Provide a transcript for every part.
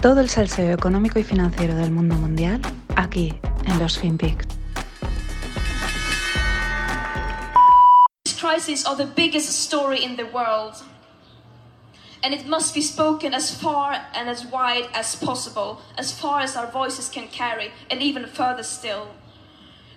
Todo el salseo económico y financiero del mundo mundial aquí en los FinPix. the biggest story in the world. And it must be spoken as far and as wide as possible, as far as our voices can carry, and even further still.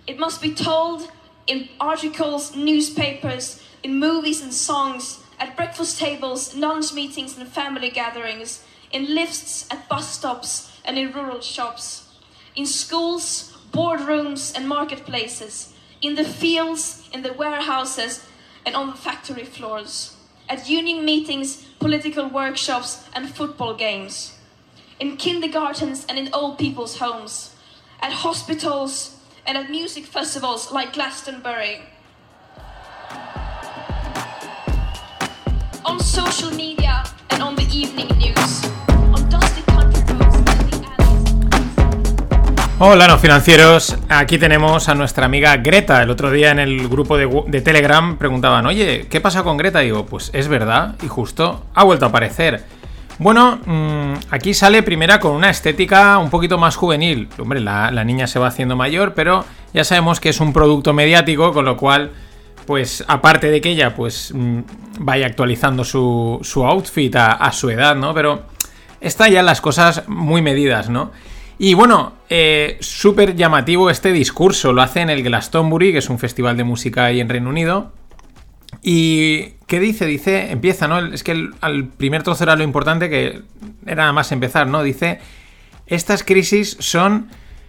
It must be told in articles, newspapers, in movies and songs, at breakfast tables, lunch meetings, and family gatherings, in lifts, at bus stops, and in rural shops, in schools, boardrooms, and marketplaces, in the fields, in the warehouses, and on the factory floors, at union meetings, political workshops, and football games, in kindergartens and in old people's homes, at hospitals, and at music festivals like Glastonbury. On social media and on the evening news. Hola, no financieros. Aquí tenemos a nuestra amiga Greta. El otro día en el grupo de, Telegram preguntaban, oye, ¿qué pasa con Greta? digo, pues es verdad, y justo ha vuelto a aparecer. Bueno, mm, aquí sale primera con una estética un poquito más juvenil. Hombre, la, la niña se va haciendo mayor, pero ya sabemos que es un producto mediático, con lo cual, pues aparte de que ella pues mm, vaya actualizando su, su outfit a, a su edad, ¿no? Pero está ya las cosas muy medidas, ¿no? Y bueno, eh, súper llamativo este discurso. Lo hace en el Glastonbury, que es un festival de música ahí en Reino Unido. ¿Y qué dice? Dice, empieza, ¿no? Es que al primer trozo era lo importante, que era nada más empezar, ¿no? Dice, estas crisis son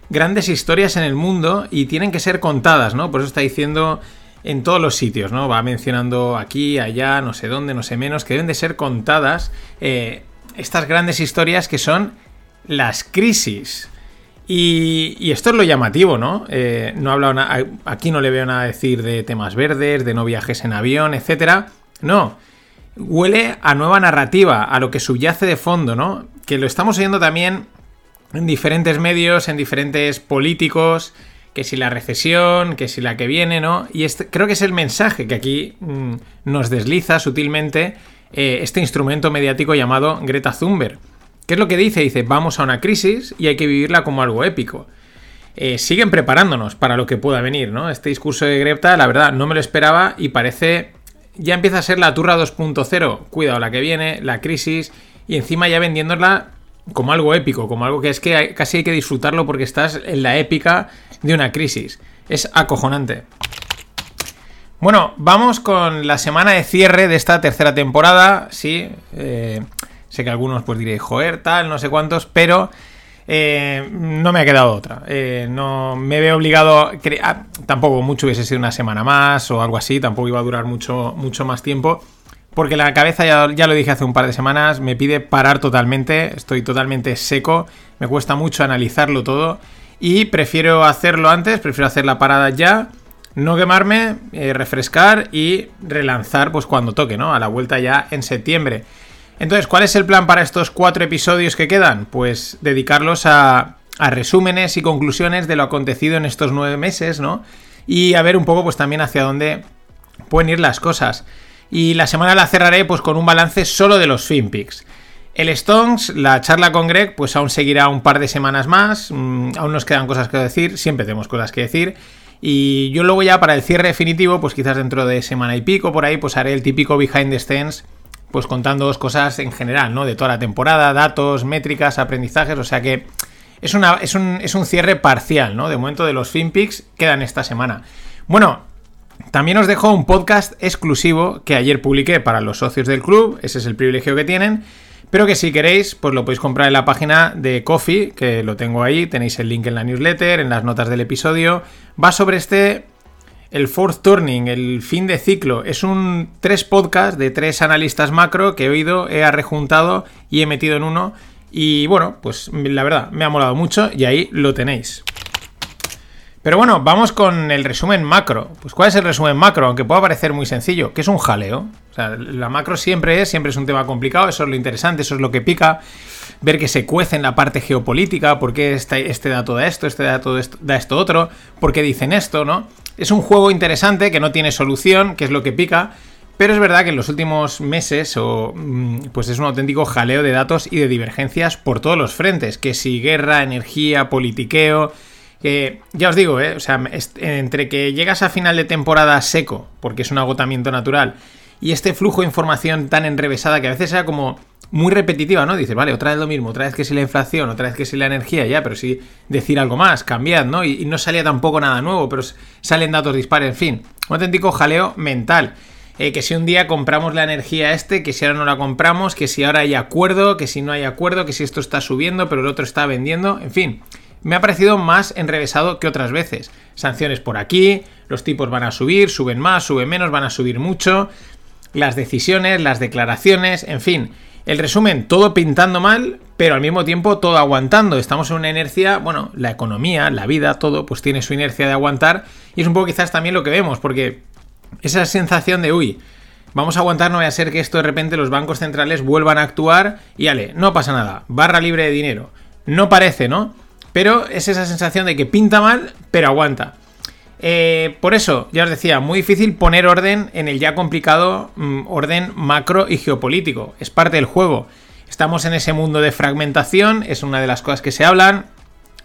grandes historias en el mundo y tienen que ser contadas, ¿no? Por eso está diciendo en todos los sitios, ¿no? Va mencionando aquí, allá, no sé dónde, no sé menos, que deben de ser contadas eh, estas grandes historias que son las crisis. Y, esto es lo llamativo, ¿no? Eh, no ha hablado na- aquí no le veo nada decir de temas verdes, de no viajes en avión, etcétera. No. Huele a nueva narrativa, a lo que subyace de fondo, ¿no? Que lo estamos oyendo también en diferentes medios, en diferentes políticos, que si la recesión, que si la que viene, ¿no? Y este, creo que es el mensaje que aquí mm, nos desliza sutilmente eh, este instrumento mediático llamado Greta Thunberg. ¿Qué es lo que dice? Dice, vamos a una crisis y hay que vivirla como algo épico. Eh, siguen preparándonos para lo que pueda venir, ¿no? Este discurso de Greta, la verdad, no me lo esperaba y parece... Ya empieza a ser la turra 2.0. Cuidado, la que viene, la crisis, y encima ya vendiéndola como algo épico, como algo que es que casi hay que disfrutarlo porque estás en la épica de una crisis. Es acojonante. Bueno, vamos con la semana de cierre de esta tercera temporada. Sí, eh, sé que algunos pues diréis, joder, tal, no sé cuántos, pero eh, no me ha quedado otra. Eh, no me veo obligado. ah, tampoco mucho hubiese sido una semana más o algo así. Tampoco iba a durar mucho, mucho más tiempo. Porque la cabeza, ya, ya lo dije hace un par de semanas, me pide parar totalmente. Estoy totalmente seco. Me cuesta mucho analizarlo todo. Y prefiero hacerlo antes, prefiero hacer la parada ya. No quemarme, eh, refrescar y relanzar pues cuando toque, ¿no? A la vuelta ya en septiembre. Entonces, ¿cuál es el plan para estos cuatro episodios que quedan? Pues dedicarlos a, resúmenes y conclusiones de lo acontecido en estos nueve meses, ¿no? Y a ver un poco pues también hacia dónde pueden ir las cosas. Y la semana la cerraré pues con un balance solo de los FinPix. El Stones, la charla con Greg, pues aún seguirá un par de semanas más. mm, aún nos quedan cosas que decir, siempre tenemos cosas que decir. Y yo luego ya para el cierre definitivo, pues quizás dentro de semana y pico, por ahí, pues haré el típico behind the scenes, pues contando cosas en general, ¿no? De toda la temporada, datos, métricas, aprendizajes, o sea que es, una, es, un, es un cierre parcial, ¿no? De momento de los FinPix quedan esta semana. Bueno, también os dejo un podcast exclusivo que ayer publiqué para los socios del club, ese es el privilegio que tienen, pero que si queréis, pues lo podéis comprar en la página de Coffee, que lo tengo ahí, tenéis el link en la newsletter, en las notas del episodio. Va sobre este, el fourth turning, el fin de ciclo. Es un tres podcast de tres analistas macro que he oído, he rejuntado y he metido en uno. Y bueno, pues la verdad, me ha molado mucho y ahí lo tenéis. Pero bueno, vamos con el resumen macro. Pues ¿cuál es el resumen macro? Aunque pueda parecer muy sencillo, que es un jaleo. O sea, la macro siempre es, siempre es un tema complicado, eso es lo interesante, eso es lo que pica. Ver que se cuece en la parte geopolítica, por qué este, este da esto, este dato esto- da esto otro, por qué dicen esto, ¿no? Es un juego interesante que no tiene solución, que es lo que pica, Pero es verdad que en los últimos meses o, mm, pues es un auténtico jaleo de datos y de divergencias por todos los frentes, que si guerra, energía, politiqueo, que ya os digo, ¿eh? o sea, entre que llegas a final de temporada seco, porque es un agotamiento natural, y este flujo de información tan enrevesada que a veces era como muy repetitiva, ¿no? Dices, vale, otra vez lo mismo, otra vez que si la inflación, otra vez que si la energía, ya, pero sí decir algo más, cambiad, ¿no? Y, no salía tampoco nada nuevo, pero salen datos dispares, en fin, un auténtico jaleo mental. Eh, que si un día compramos la energía este, que si ahora no la compramos, que si ahora hay acuerdo, que si no hay acuerdo, que si esto está subiendo, pero el otro está vendiendo, en fin. Me ha parecido más enrevesado que otras veces. Sanciones por aquí, los tipos van a subir, suben más, suben menos, van a subir mucho. Las decisiones, las declaraciones, en fin. El resumen, todo pintando mal, pero al mismo tiempo todo aguantando. Estamos en una inercia, bueno, la economía, la vida, todo, pues tiene su inercia de aguantar. Y es un poco quizás también lo que vemos, porque esa sensación de, uy, vamos a aguantar, no vaya a ser que esto de repente los bancos centrales vuelvan a actuar y ale, no pasa nada, barra libre de dinero. No parece, ¿no? Pero es esa sensación de que pinta mal, pero aguanta. Eh, por eso, ya os decía, muy difícil poner orden en el ya complicado mm, orden macro y geopolítico. Es parte del juego. Estamos en ese mundo de fragmentación, es una de las cosas que se hablan,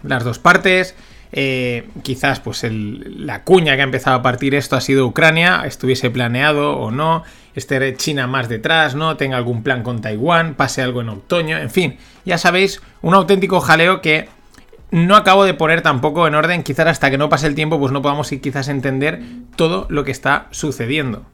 las dos partes. Eh, quizás pues la cuña que ha empezado a partir esto ha sido Ucrania, estuviese planeado o no, esté China más detrás, ¿no? Tenga algún plan con Taiwán, pase algo en otoño, en fin, ya sabéis, un auténtico jaleo que no acabo de poner tampoco en orden, quizás hasta que no pase el tiempo pues no podamos quizás entender todo lo que está sucediendo.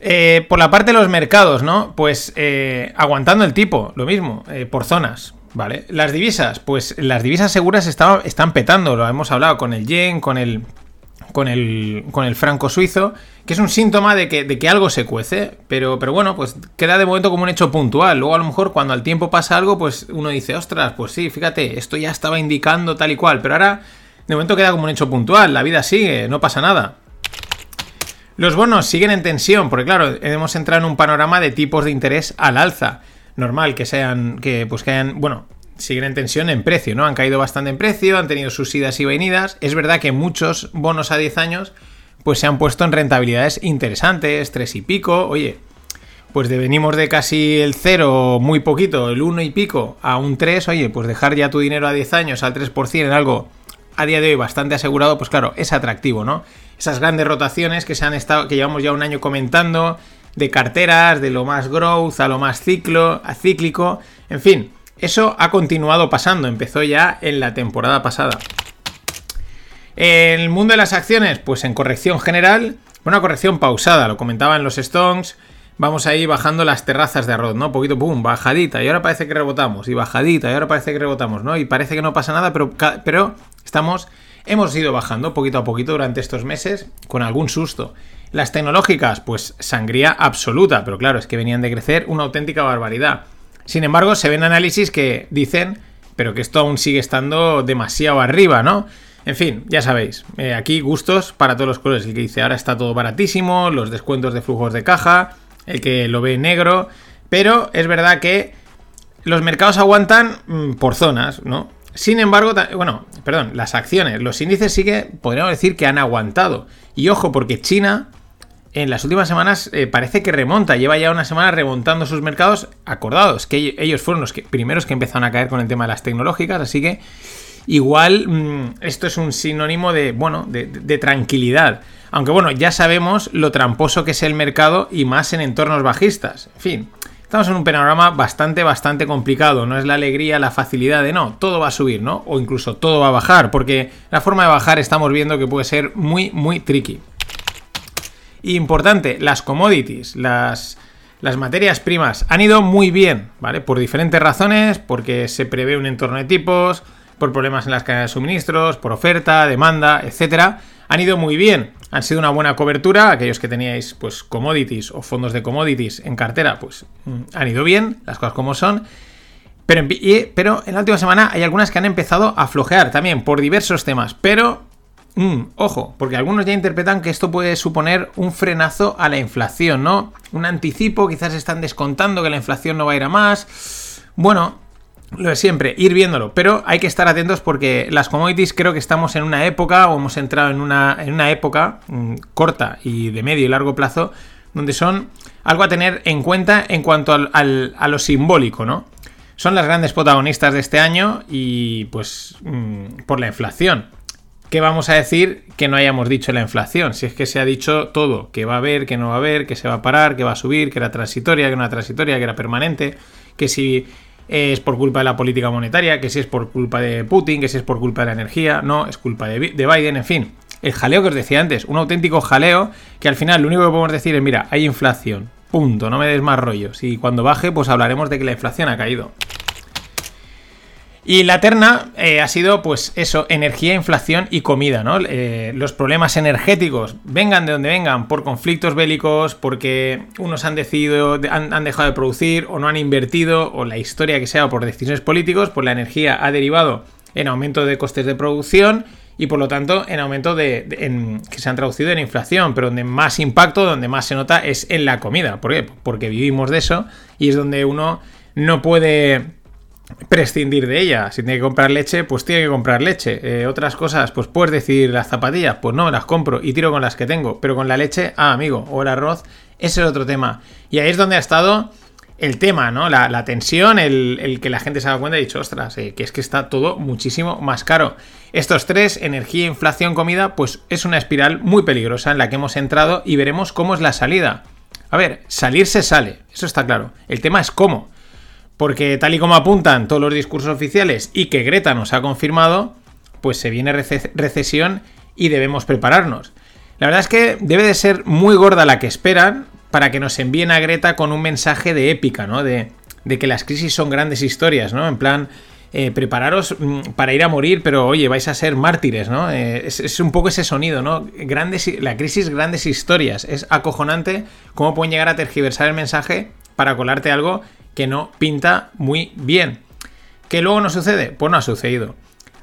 Eh, por la parte de los mercados, ¿no? Pues eh, aguantando el tipo, lo mismo, por zonas. Vale, las divisas, pues las divisas seguras están petando, lo hemos hablado con el yen, con el, con el, con el franco suizo, que es un síntoma de que, de que algo se cuece, pero, pero bueno, pues queda de momento como un hecho puntual. Luego a lo mejor cuando al tiempo pasa algo, pues uno dice, ostras, pues sí, fíjate, esto ya estaba indicando tal y cual, pero ahora de momento queda como un hecho puntual, la vida sigue, no pasa nada. Los bonos siguen en tensión, porque claro, hemos entrado en un panorama de tipos de interés al alza normal que sean, que pues que hayan, bueno, siguen en tensión en precio, ¿no? Han caído bastante en precio, han tenido sus idas y venidas. Es verdad que muchos bonos a 10 años pues se han puesto en rentabilidades interesantes, 3 y pico. Oye, pues de, venimos de casi el 0, muy poquito, el 1 y pico, a un 3. Oye, pues dejar ya tu dinero a 10 años al 3% en algo a día de hoy bastante asegurado, pues claro, es atractivo, ¿no? Esas grandes rotaciones que se han estado, que llevamos ya un año comentando, de carteras, de lo más growth a lo más ciclo, a cíclico, en fin, eso ha continuado pasando, empezó ya en la temporada pasada. El mundo de las acciones, pues en corrección general, una corrección pausada, lo comentaban los Stones, vamos ahí bajando las terrazas de arroz, ¿no? Poquito, pum, bajadita, y ahora parece que rebotamos, y bajadita, y ahora parece que rebotamos, ¿no? Y parece que no pasa nada, pero, pero estamos, hemos ido bajando poquito a poquito durante estos meses, con algún susto. Las tecnológicas, pues sangría absoluta, pero claro, es que venían de crecer una auténtica barbaridad. Sin embargo, se ven análisis que dicen, pero que esto aún sigue estando demasiado arriba, ¿no? En fin, ya sabéis, eh, aquí gustos para todos los colores. El que dice ahora está todo baratísimo, los descuentos de flujos de caja, el que lo ve negro, pero es verdad que los mercados aguantan mm, por zonas, ¿no? Sin embargo, bueno, perdón, las acciones, los índices sí que podríamos decir que han aguantado. Y ojo, porque China en las últimas semanas eh, parece que remonta, lleva ya una semana remontando sus mercados, acordados, que ellos fueron los primeros que empezaron a caer con el tema de las tecnológicas, así que igual mm, esto es un sinónimo de, bueno, de, de, tranquilidad. Aunque bueno, ya sabemos lo tramposo que es el mercado y más en entornos bajistas. En fin, estamos en un panorama bastante, bastante complicado. No es la alegría, la facilidad de no, todo va a subir, ¿no? O incluso todo va a bajar, porque la forma de bajar estamos viendo que puede ser muy, muy tricky. Importante, las commodities, las, las materias primas han ido muy bien, ¿vale? Por diferentes razones, porque se prevé un entorno de tipos, por problemas en las cadenas de suministros, por oferta, demanda, etcétera. Han ido muy bien, han sido una buena cobertura. Aquellos que teníais, pues, commodities o fondos de commodities en cartera, pues, mm, han ido bien, las cosas como son. Pero pero en la última semana hay algunas que han empezado a flojear también por diversos temas. Pero Mm, ojo, porque algunos ya interpretan que esto puede suponer un frenazo a la inflación, ¿no? Un anticipo, quizás están descontando que la inflación no va a ir a más. Bueno, lo de siempre, ir viéndolo, pero hay que estar atentos porque las commodities creo que estamos en una época o hemos entrado en una, en una época mm, corta y de medio y largo plazo donde son algo a tener en cuenta en cuanto al, a lo simbólico, ¿no? Son las grandes protagonistas de este año y pues mm, por la inflación. ¿Qué vamos a decir que no hayamos dicho la inflación? Si es que se ha dicho todo, que va a haber, que no va a haber, que se va a parar, que va a subir, que era transitoria, que no era transitoria, que era permanente, que si es por culpa de la política monetaria, que si es por culpa de Putin, que si es por culpa de la energía, no, es culpa de, Biden, en fin. El jaleo que os decía antes, un auténtico jaleo que al final lo único que podemos decir es, mira, hay inflación, punto, no me des más rollos. Y cuando baje, pues hablaremos de que la inflación ha caído. Y la terna eh, ha sido, pues eso, energía, inflación y comida, ¿no? Eh, los problemas energéticos, vengan de donde vengan, por conflictos bélicos, porque unos han decidido, han, dejado de producir o no han invertido, o la historia que sea, por decisiones políticos, pues la energía ha derivado en aumento de costes de producción y por lo tanto en aumento de, que se han traducido en inflación, pero donde más impacto, donde más se nota es en la comida. ¿Por qué? Porque vivimos de eso y es donde uno no puede prescindir de ella. Si tiene que comprar leche, pues tiene que comprar leche. Eh, otras cosas, pues puedes decidir las zapatillas, pues no, las compro y tiro con las que tengo. Pero con la leche, ah, amigo, o el arroz, ese es otro tema. Y ahí es donde ha estado el tema, ¿no? La, tensión, el, que la gente se ha dado cuenta y ha dicho, ostras, eh, que es que está todo muchísimo más caro. Estos tres, energía, inflación, comida, pues es una espiral muy peligrosa en la que hemos entrado y veremos cómo es la salida. A ver, salir se sale, eso está claro. El tema es cómo. Porque tal y como apuntan todos los discursos oficiales y que Greta nos ha confirmado, pues se viene recesión y debemos prepararnos. La verdad es que debe de ser muy gorda la que esperan para que nos envíen a Greta con un mensaje de épica, ¿no? De, que las crisis son grandes historias, ¿no? En plan, eh, prepararos mm, para ir a morir, pero oye, vais a ser mártires, ¿no? Eh, es, es, un poco ese sonido, ¿no? Grandes, la crisis, grandes historias. Es acojonante cómo pueden llegar a tergiversar el mensaje para colarte algo que no pinta muy bien. ¿Qué luego no sucede? Pues no ha sucedido.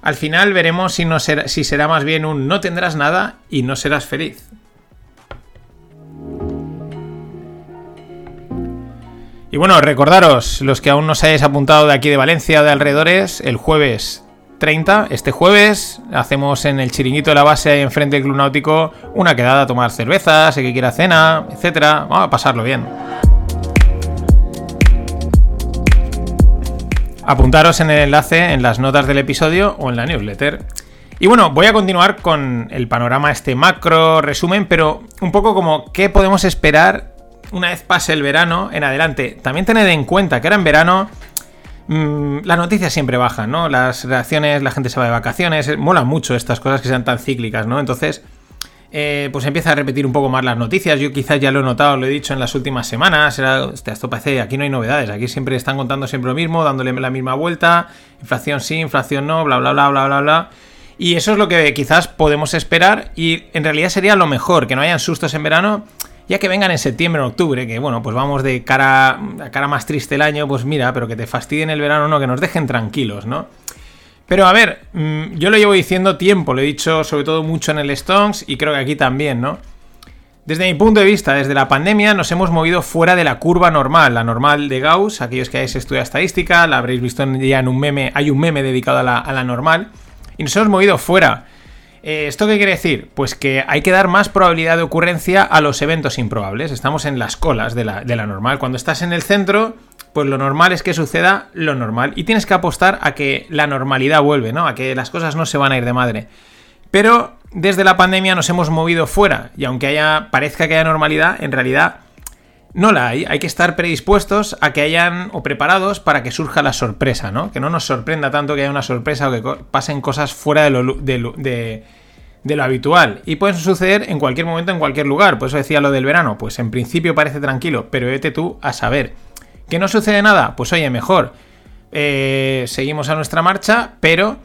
Al final veremos si, no será, si será más bien un no tendrás nada y no serás feliz. Y bueno, recordaros, los que aún no se hayáis apuntado de aquí de Valencia de alrededores, el jueves 30, este jueves, hacemos en el chiringuito de la base enfrente del Club Náutico una quedada a tomar cervezas, el que quiera cena, etcétera. Vamos a pasarlo bien. Apuntaros en el enlace en las notas del episodio o en la newsletter. Y bueno, voy a continuar con el panorama, este macro resumen, pero un poco como qué podemos esperar una vez pase el verano en adelante. También tened en cuenta que ahora en verano mmm, las noticias siempre bajan, ¿no? Las reacciones, la gente se va de vacaciones, molan mucho estas cosas que sean tan cíclicas, ¿no? Entonces, eh, pues empieza a repetir un poco más las noticias. Yo quizás ya lo he notado, lo he dicho en las últimas semanas. Era, esto parece, aquí no hay novedades. Aquí siempre están contando siempre lo mismo, dándole la misma vuelta. Inflación sí, inflación no, bla, bla, bla, bla, bla, bla. Y eso es lo que quizás podemos esperar. Y en realidad sería lo mejor, que no hayan sustos en verano. Ya que vengan en septiembre o octubre, que bueno, pues vamos de cara a cara más triste el año, pues mira, pero que te fastidien el verano, no, que nos dejen tranquilos, ¿no? Pero a ver, mm, yo lo llevo diciendo tiempo, lo he dicho sobre todo mucho en el Stones y creo que aquí también, ¿no? Desde mi punto de vista, desde la pandemia nos hemos movido fuera de la curva normal, la normal de Gauss, aquellos que hayáis estudiado estadística, la habréis visto ya en un meme, hay un meme dedicado a la, normal, y nos hemos movido fuera. Eh, ¿Esto qué quiere decir? Pues que hay que dar más probabilidad de ocurrencia a los eventos improbables, estamos en las colas de la, de la normal, cuando estás en el centro pues lo normal es que suceda lo normal. Y tienes que apostar a que la normalidad vuelve, ¿no? A que las cosas no se van a ir de madre. Pero desde la pandemia nos hemos movido fuera. Y aunque haya, parezca que haya normalidad, en realidad no la hay. Hay que estar predispuestos a que hayan o preparados para que surja la sorpresa, ¿no? Que no nos sorprenda tanto que haya una sorpresa o que pasen cosas fuera de lo, de, lo habitual. Y pueden suceder en cualquier momento, en cualquier lugar. Por eso decía lo del verano. Pues en principio parece tranquilo, pero vete tú a saber. ¿Que no sucede nada? Pues oye, mejor. Eh, seguimos a nuestra marcha, pero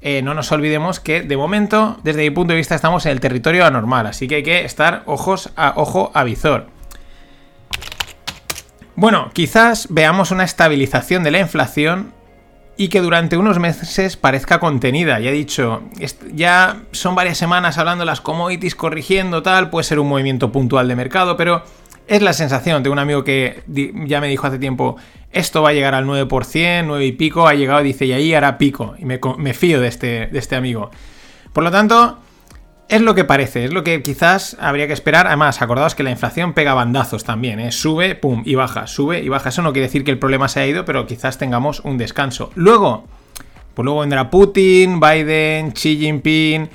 eh, no nos olvidemos que de momento, desde mi punto de vista, estamos en el territorio anormal, así que hay que estar ojos a ojo a visor. Bueno, quizás veamos una estabilización de la inflación y que durante unos meses parezca contenida. Ya he dicho, ya son varias semanas hablando de las commodities corrigiendo tal, puede ser un movimiento puntual de mercado, pero Es la sensación de un amigo que ya me dijo hace tiempo, esto va a llegar al 9%, 9 y pico, ha llegado, dice, y ahí hará pico. Y me, fío de este, de este amigo. Por lo tanto, es lo que parece, es lo que quizás habría que esperar. Además, acordaos que la inflación pega bandazos también, ¿eh? sube, pum, y baja, sube y baja. Eso no quiere decir que el problema se haya ido, pero quizás tengamos un descanso. Luego, pues luego vendrá Putin, Biden, Xi Jinping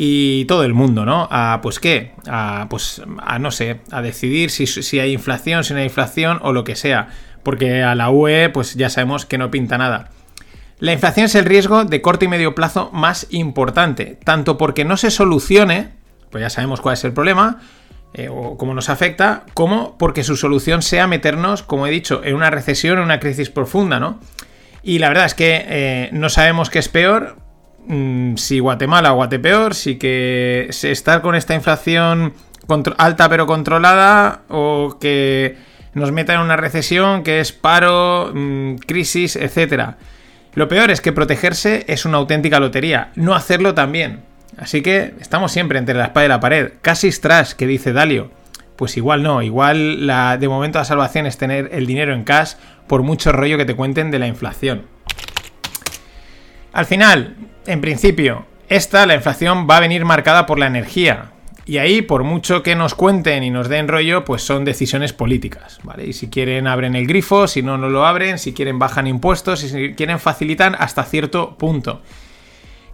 y todo el mundo, ¿no? A, pues qué, a, pues, a no sé, a decidir si, si hay inflación, si no hay inflación o lo que sea. Porque a la UE, pues ya sabemos que no pinta nada. La inflación es el riesgo de corto y medio plazo más importante, tanto porque no se solucione, pues ya sabemos cuál es el problema, eh, o cómo nos afecta, como porque su solución sea meternos, como he dicho, en una recesión, en una crisis profunda, ¿no? Y la verdad es que eh, no sabemos qué es peor, mm, si Guatemala o Guatepeor, si que estar con esta inflación alta pero controlada, o que nos meta en una recesión que es paro, mm, crisis, etcétera. Lo peor es que protegerse es una auténtica lotería, no hacerlo también. Así que estamos siempre entre la espada y la pared. Casi trash, que dice Dalio. Pues igual no, igual la, de momento la salvación es tener el dinero en cash por mucho rollo que te cuenten de la inflación. Al final, en principio, esta, la inflación, va a venir marcada por la energía, y ahí, por mucho que nos cuenten y nos den rollo, pues son decisiones políticas, ¿vale? Y si quieren abren el grifo, si no, no lo abren, si quieren bajan impuestos, si quieren facilitan hasta cierto punto.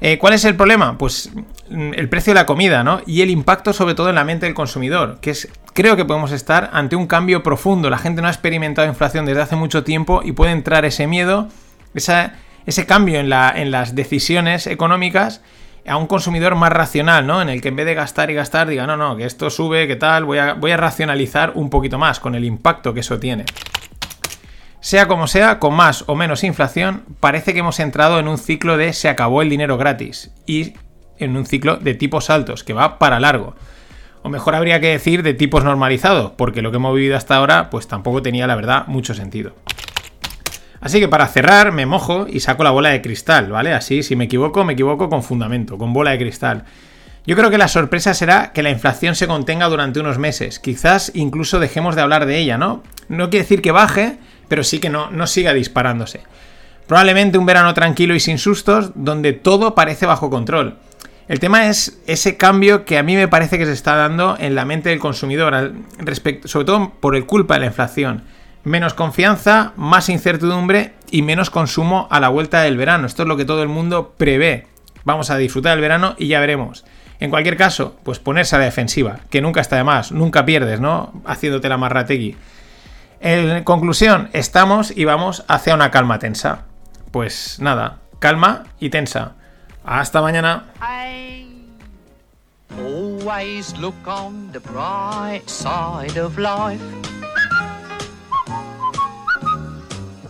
Eh, ¿Cuál es el problema? Pues mm, el precio de la comida, ¿no? Y el impacto sobre todo en la mente del consumidor, que es, creo que podemos estar ante un cambio profundo. La gente no ha experimentado inflación desde hace mucho tiempo y puede entrar ese miedo, ese cambio en, la, en las decisiones económicas a un consumidor más racional, ¿no? En el que en vez de gastar y gastar diga, no, no, que esto sube, que tal, voy a, voy a racionalizar un poquito más con el impacto que eso tiene. Sea como sea, con más o menos inflación, parece que hemos entrado en un ciclo de se acabó el dinero gratis y en un ciclo de tipos altos, que va para largo. O mejor habría que decir de tipos normalizados, porque lo que hemos vivido hasta ahora, pues tampoco tenía, la verdad, mucho sentido. Así que para cerrar me mojo y saco la bola de cristal, ¿vale? Así, si me equivoco, me equivoco con fundamento, con bola de cristal. Yo creo que la sorpresa será que la inflación se contenga durante unos meses. Quizás incluso dejemos de hablar de ella, ¿no? No quiere decir que baje, pero sí que no, no siga disparándose. Probablemente un verano tranquilo y sin sustos, donde todo parece bajo control. El tema es ese cambio que a mí me parece que se está dando en la mente del consumidor, sobre todo por el culpa de la inflación. Menos confianza, más incertidumbre y menos consumo a la vuelta del verano. Esto es lo que todo el mundo prevé. Vamos a disfrutar del verano y ya veremos. En cualquier caso, pues ponerse a la defensiva, que nunca está de más, nunca pierdes, ¿no? Haciéndote la marrategui. En conclusión, estamos y vamos hacia una calma tensa. Pues nada, calma y tensa. Hasta mañana.